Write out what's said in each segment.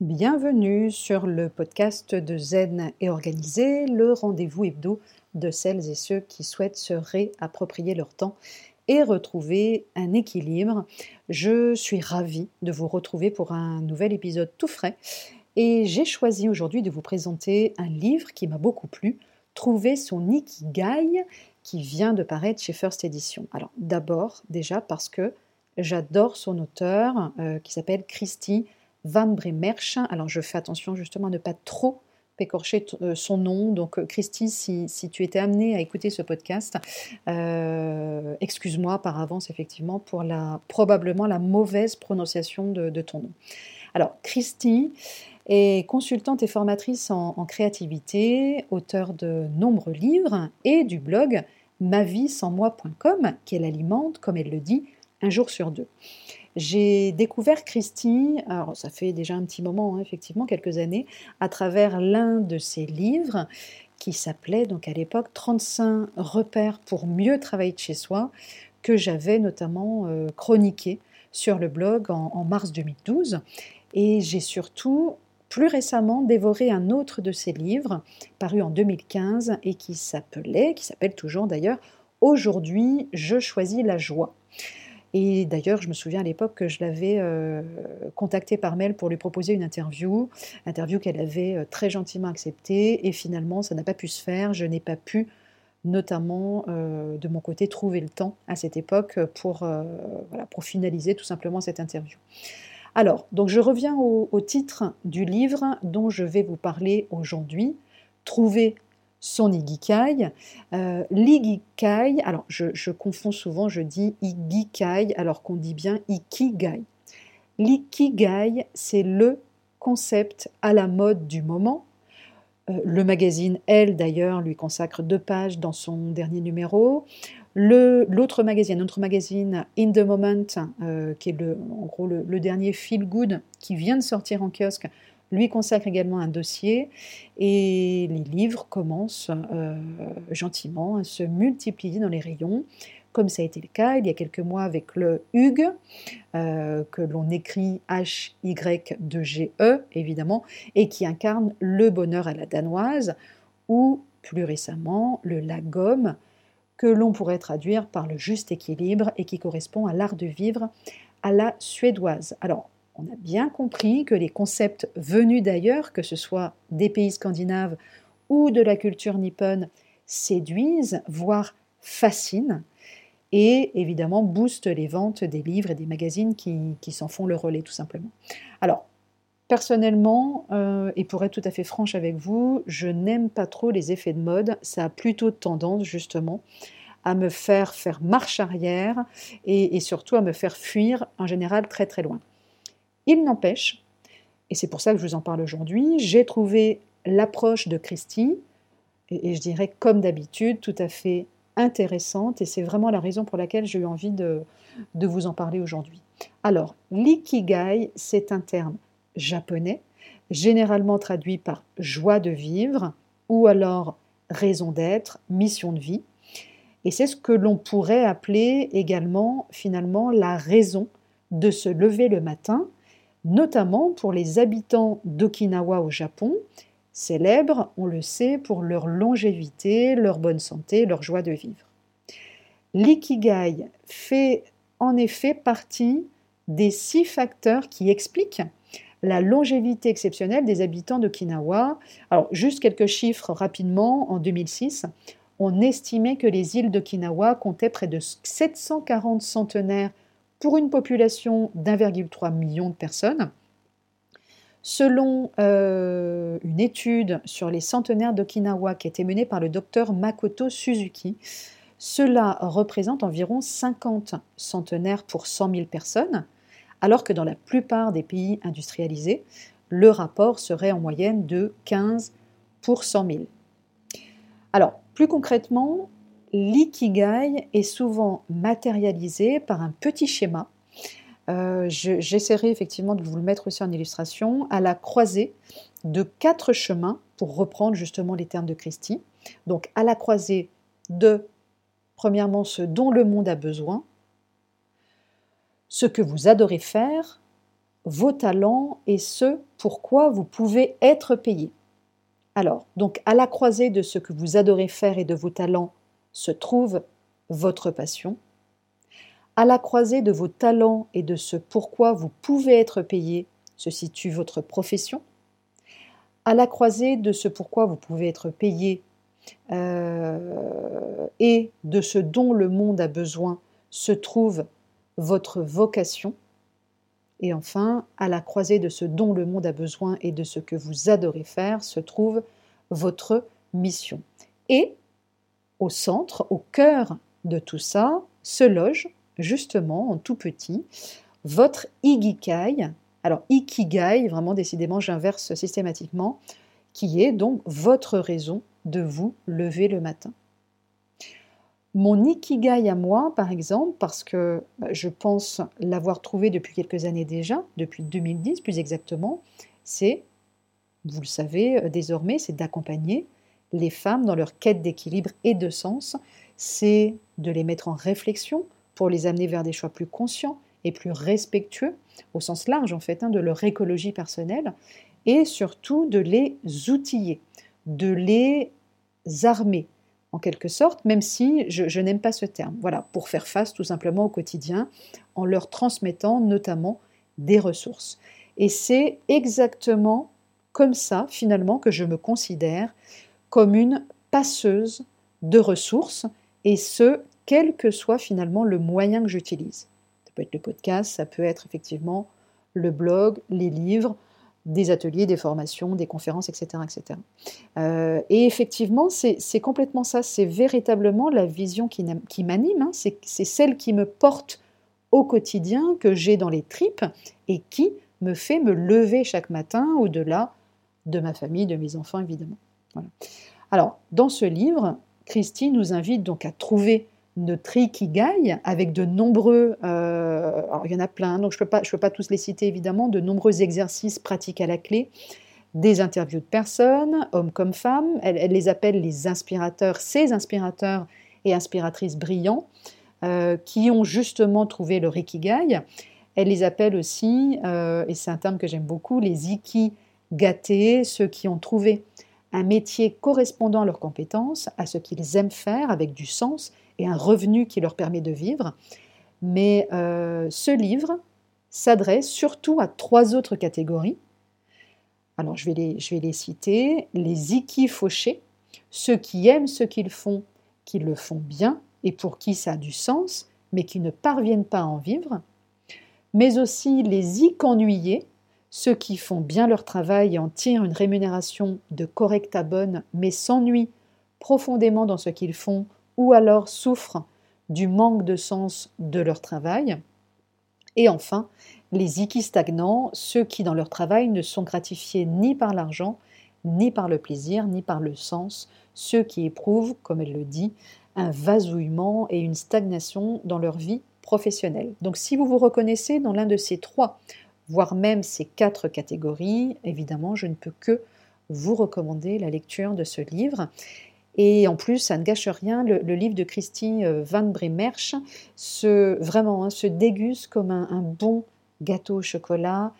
Bienvenue sur le podcast de Zen et Organisé, le rendez-vous hebdo de celles et ceux qui souhaitent se réapproprier leur temps et retrouver un équilibre. Je suis ravie de vous retrouver pour un nouvel épisode tout frais et j'ai choisi aujourd'hui de vous présenter un livre qui m'a beaucoup plu, Trouver son Ikigai, qui vient de paraître chez First Edition. Alors d'abord déjà parce que j'adore son auteur euh, qui s'appelle Christy Van Bremerch. Alors je fais attention justement à ne pas trop écorcher euh, son nom. Donc euh, Christy, si, tu étais amenée à écouter ce podcast, euh, excuse-moi par avance effectivement pour la probablement la mauvaise prononciation de, ton nom. Alors Christy est consultante et formatrice en, créativité, auteur de nombreux livres et du blog ma vie sans moi.com qu'elle alimente, comme elle le dit, un jour sur deux. J'ai découvert Christie, alors ça fait déjà un petit moment, hein, effectivement, quelques années, à travers l'un de ses livres qui s'appelait donc à l'époque 35 repères pour mieux travailler de chez soi, que j'avais notamment euh, chroniqué sur le blog en, en mars 2012. Et j'ai surtout plus récemment dévoré un autre de ses livres, paru en 2015 et qui s'appelait, qui s'appelle toujours d'ailleurs, Aujourd'hui, je choisis la joie. Et d'ailleurs, je me souviens à l'époque que je l'avais euh, contactée par mail pour lui proposer une interview, interview qu'elle avait euh, très gentiment acceptée. Et finalement, ça n'a pas pu se faire. Je n'ai pas pu, notamment euh, de mon côté, trouver le temps à cette époque pour, voilà, pour finaliser tout simplement cette interview. Alors, donc je reviens au, au titre du livre dont je vais vous parler aujourd'hui. Trouver son igikai. Euh, l'igikai, alors je, confonds souvent, je dis igikai alors qu'on dit bien ikigai. L'ikigai, c'est le concept à la mode du moment. Euh, le magazine Elle, d'ailleurs, lui consacre deux pages dans son dernier numéro. L'autre magazine, notre magazine In the Moment, euh, qui est le, en gros le, le dernier Feel Good qui vient de sortir en kiosque, lui consacre également un dossier et les livres commencent euh, gentiment à se multiplier dans les rayons, comme ça a été le cas il y a quelques mois avec le Hugues, euh, que l'on écrit H-Y-2-G-E évidemment, et qui incarne le bonheur à la danoise, ou plus récemment le Lagom, que l'on pourrait traduire par le juste équilibre et qui correspond à l'art de vivre à la suédoise. Alors, on a bien compris que les concepts venus d'ailleurs, que ce soit des pays scandinaves ou de la culture nippone, séduisent, voire fascinent, et évidemment boostent les ventes des livres et des magazines qui, s'en font le relais tout simplement. Alors, personnellement, euh, et pour être tout à fait franche avec vous, je n'aime pas trop les effets de mode, ça a plutôt tendance justement à me faire faire marche arrière et surtout à me faire fuir en général très très loin. Il n'empêche, et c'est pour ça que je vous en parle aujourd'hui, j'ai trouvé l'approche de Christie, et, je dirais comme d'habitude, tout à fait intéressante, et c'est vraiment la raison pour laquelle j'ai eu envie de, de vous en parler aujourd'hui. Alors, l'ikigai, c'est un terme japonais, généralement traduit par joie de vivre, ou alors raison d'être, mission de vie. Et c'est ce que l'on pourrait appeler également finalement la raison de se lever le matin notamment pour les habitants d'Okinawa au Japon, célèbres, on le sait, pour leur longévité, leur bonne santé, leur joie de vivre. L'ikigai fait en effet partie des six facteurs qui expliquent la longévité exceptionnelle des habitants d'Okinawa. Alors, juste quelques chiffres rapidement. En 2006, on estimait que les îles d'Okinawa comptaient près de 740 centenaires pour une population d'1,3 million de personnes. Selon euh, une étude sur les centenaires d'Okinawa qui a été menée par le docteur Makoto Suzuki, cela représente environ 50 centenaires pour 100 000 personnes, alors que dans la plupart des pays industrialisés, le rapport serait en moyenne de 15 pour 100 000. Alors, plus concrètement, l'ikigai est souvent matérialisé par un petit schéma. Euh, j'essaierai effectivement de vous le mettre aussi en illustration, à la croisée de quatre chemins, pour reprendre justement les termes de Christie. Donc à la croisée de, premièrement, ce dont le monde a besoin, ce que vous adorez faire, vos talents et ce pourquoi vous pouvez être payé. Alors, donc à la croisée de ce que vous adorez faire et de vos talents se trouve votre passion. À la croisée de vos talents et de ce pourquoi vous pouvez être payé se situe votre profession. À la croisée de ce pourquoi vous pouvez être payé euh, et de ce dont le monde a besoin se trouve votre vocation. Et enfin, à la croisée de ce dont le monde a besoin et de ce que vous adorez faire se trouve votre mission. Et au centre, au cœur de tout ça, se loge justement en tout petit votre ikigai. Alors ikigai, vraiment décidément j'inverse systématiquement, qui est donc votre raison de vous lever le matin. Mon ikigai à moi, par exemple, parce que bah, je pense l'avoir trouvé depuis quelques années déjà, depuis 2010 plus exactement, c'est, vous le savez euh, désormais, c'est d'accompagner les femmes dans leur quête d'équilibre et de sens, c'est de les mettre en réflexion pour les amener vers des choix plus conscients et plus respectueux, au sens large en fait, hein, de leur écologie personnelle, et surtout de les outiller, de les armer en quelque sorte, même si je, n'aime pas ce terme. Voilà, pour faire face tout simplement au quotidien, en leur transmettant notamment des ressources. Et c'est exactement comme ça, finalement, que je me considère comme une passeuse de ressources, et ce, quel que soit finalement le moyen que j'utilise. Ça peut être le podcast, ça peut être effectivement le blog, les livres, des ateliers, des formations, des conférences, etc. etc. Euh, et effectivement, c'est complètement ça, c'est véritablement la vision qui, m'anime, hein. c'est celle qui me porte au quotidien, que j'ai dans les tripes, et qui me fait me lever chaque matin au-delà de ma famille, de mes enfants, évidemment. Alors, dans ce livre, Christy nous invite donc à trouver notre ikigai avec de nombreux, euh, il y en a plein, donc je ne peux, pas, peux pas tous les citer évidemment, de nombreux exercices pratiques à la clé, des interviews de personnes, hommes comme femmes, elle, les appelle les inspirateurs, ces inspirateurs et inspiratrices brillants, euh, qui ont justement trouvé leur ikigai. Elle les appelle aussi, euh, et c'est un terme que j'aime beaucoup, les iki gâtés, ceux qui ont trouvé un métier correspondant à leurs compétences, à ce qu'ils aiment faire avec du sens et un revenu qui leur permet de vivre. Mais euh, ce livre s'adresse surtout à trois autres catégories. Alors je vais les, je vais les citer. Les iki fauchés, ceux qui aiment ce qu'ils font, qui le font bien et pour qui ça a du sens, mais qui ne parviennent pas à en vivre. Mais aussi les ik ennuyés, ceux qui font bien leur travail et en tirent une rémunération de correcte à bonne, mais s'ennuient profondément dans ce qu'ils font ou alors souffrent du manque de sens de leur travail. Et enfin, les iki stagnants, ceux qui dans leur travail ne sont gratifiés ni par l'argent, ni par le plaisir, ni par le sens, ceux qui éprouvent, comme elle le dit, un vasouillement et une stagnation dans leur vie professionnelle. Donc si vous vous reconnaissez dans l'un de ces trois, voire même ces quatre catégories, évidemment, je ne peux que vous recommander la lecture de ce livre. Et en plus, ça ne gâche rien, le, livre de Christine euh, Van Bremerch se, vraiment, hein, se déguste comme un, bon gâteau au chocolat.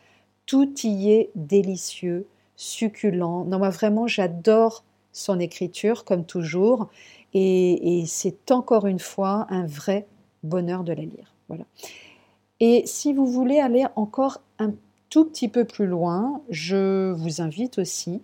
Tout y est délicieux, succulent. Non, moi vraiment, j'adore son écriture, comme toujours. Et, c'est encore une fois un vrai bonheur de la lire. Voilà. Et si vous voulez aller encore un tout petit peu plus loin, je vous invite aussi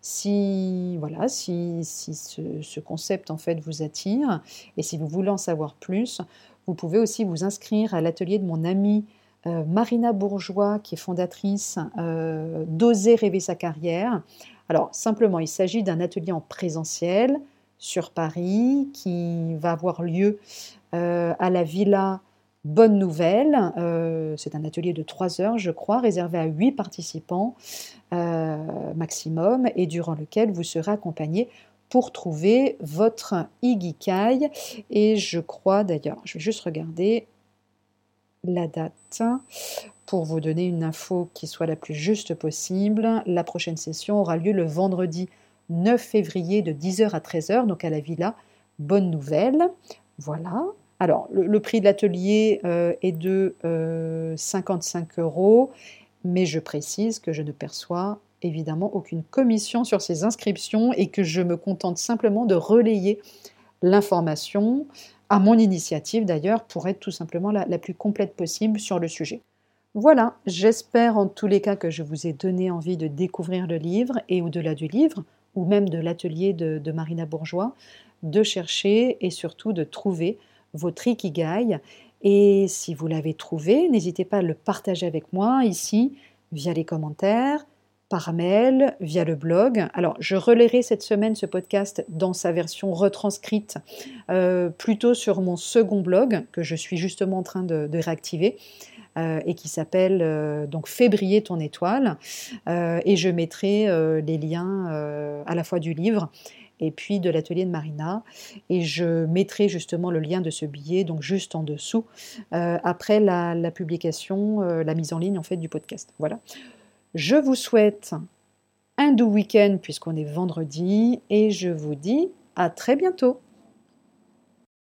si, voilà, si, ce, concept en fait vous attire et si vous voulez en savoir plus, vous pouvez aussi vous inscrire à l'atelier de mon amie euh, Marina Bourgeois, qui est fondatrice euh, d'Oser rêver sa carrière. Alors, simplement, il s'agit d'un atelier en présentiel sur Paris qui va avoir lieu euh, à la Villa Bonne nouvelle, euh, c'est un atelier de 3 heures, je crois, réservé à 8 participants euh, maximum, et durant lequel vous serez accompagné pour trouver votre Igikai. Et je crois d'ailleurs, je vais juste regarder la date pour vous donner une info qui soit la plus juste possible. La prochaine session aura lieu le vendredi 9 février de 10h à 13h, donc à la villa Bonne Nouvelle. Voilà, alors, le, prix de l'atelier euh, est de 55 euh, euros mais je précise que je ne perçois évidemment aucune commission sur ces inscriptions et que je me contente simplement de relayer l'information, à mon initiative d'ailleurs, pour être tout simplement la, plus complète possible sur le sujet. Voilà, j'espère en tous les cas que je vous ai donné envie de découvrir le livre et au-delà du livre, ou même de l'atelier de, de, Marina Bourgeois, de chercher et surtout de trouver votre ikigai. Et si vous l'avez trouvé, n'hésitez pas à le partager avec moi ici, via les commentaires, par mail, via le blog. Alors, je relayerai cette semaine ce podcast dans sa version retranscrite, euh, plutôt sur mon second blog, que je suis justement en train de, réactiver. Euh, et qui s'appelle euh, donc Fais briller ton étoile. et je mettrai les liens à la fois du livre et puis de l'atelier de Marina. Et je mettrai justement le lien de ce billet, donc juste en dessous, après la, publication, la mise en ligne en fait du podcast. Voilà. Je vous souhaite un doux week-end puisqu'on est vendredi et je vous dis à très bientôt.